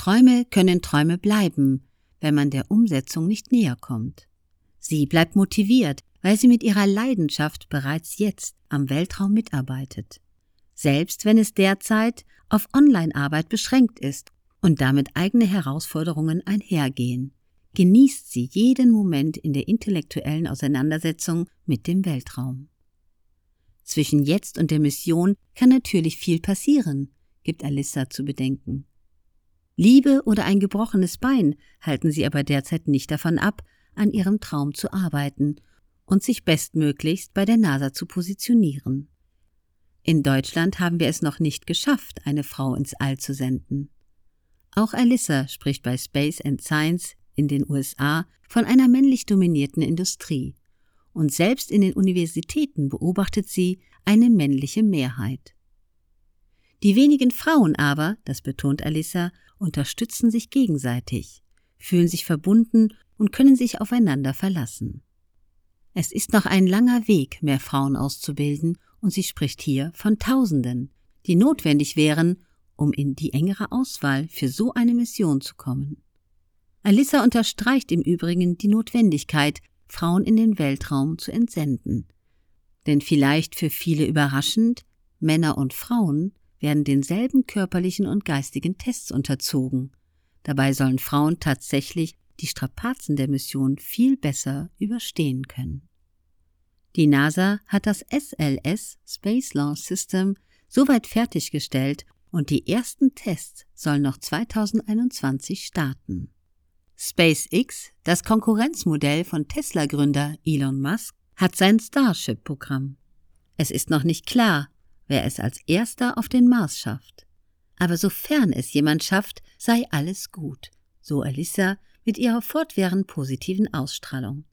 Träume können Träume bleiben, wenn man der Umsetzung nicht näher kommt. Sie bleibt motiviert, weil sie mit ihrer Leidenschaft bereits jetzt am Weltraum mitarbeitet. Selbst wenn es derzeit auf Online-Arbeit beschränkt ist und damit eigene Herausforderungen einhergehen, genießt sie jeden Moment in der intellektuellen Auseinandersetzung mit dem Weltraum. Zwischen jetzt und der Mission kann natürlich viel passieren, gibt Alissa zu bedenken. Liebe oder ein gebrochenes Bein halten sie aber derzeit nicht davon ab, an ihrem Traum zu arbeiten und sich bestmöglichst bei der NASA zu positionieren. In Deutschland haben wir es noch nicht geschafft, eine Frau ins All zu senden. Auch Alyssa spricht bei Space and Science in den USA von einer männlich dominierten Industrie. Und selbst in den Universitäten beobachtet sie eine männliche Mehrheit. Die wenigen Frauen aber, das betont Alyssa, unterstützen sich gegenseitig, fühlen sich verbunden und können sich aufeinander verlassen. Es ist noch ein langer Weg, mehr Frauen auszubilden, und sie spricht hier von Tausenden, die notwendig wären, um in die engere Auswahl für so eine Mission zu kommen. Alissa unterstreicht im Übrigen die Notwendigkeit, Frauen in den Weltraum zu entsenden. Denn vielleicht für viele überraschend, Männer und Frauen werden denselben körperlichen und geistigen Tests unterzogen. Dabei sollen Frauen tatsächlich die Strapazen der Mission viel besser überstehen können. Die NASA hat das SLS Space Launch System soweit fertiggestellt und die ersten Tests sollen noch 2021 starten. SpaceX, das Konkurrenzmodell von Tesla-Gründer Elon Musk, hat sein Starship-Programm. Es ist noch nicht klar, wer es als erster auf den Mars schafft. Aber sofern es jemand schafft, sei alles gut, so Alyssa mit ihrer fortwährend positiven Ausstrahlung.